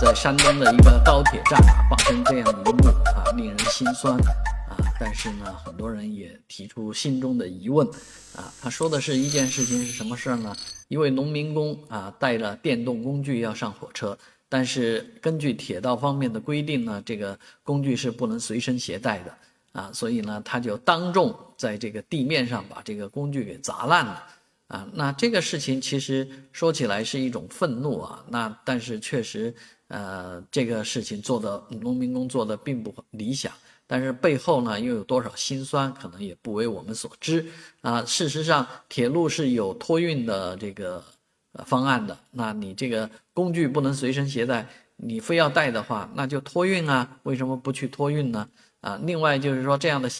在山东的一个高铁站啊，发生这样一幕啊，令人心酸啊。但是呢，很多人也提出心中的疑问啊。他说的是一件事情是什么事儿呢？一位农民工啊，带着电动工具要上火车，但是根据铁道方面的规定呢，这个工具是不能随身携带的啊，所以呢，他就当众在这个地面上把这个工具给砸烂了。啊，那这个事情其实说起来是一种愤怒啊，那但是确实，呃，这个事情做的农民工做的并不理想，但是背后呢又有多少辛酸，可能也不为我们所知啊。事实上，铁路是有托运的这个方案的，那你这个工具不能随身携带，你非要带的话，那就托运啊，为什么不去托运呢？啊，另外就是说这样的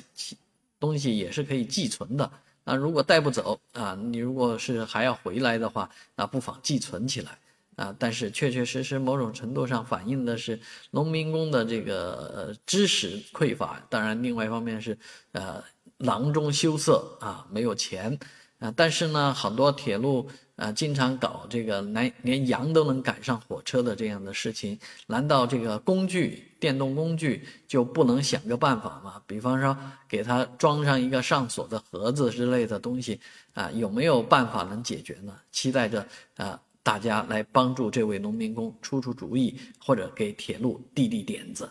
东西也是可以寄存的。那如果带不走啊，你如果是还要回来的话，那不妨寄存起来啊。但是确确实实某种程度上反映的是农民工的这个知识匮乏，当然另外一方面是呃囊中羞涩啊，没有钱啊。但是呢，很多铁路。啊，经常搞这个连连羊都能赶上火车的这样的事情，难道这个工具电动工具就不能想个办法吗？比方说给它装上一个上锁的盒子之类的东西啊，有没有办法能解决呢？期待着啊，大家来帮助这位农民工出出主意，或者给铁路递递点子。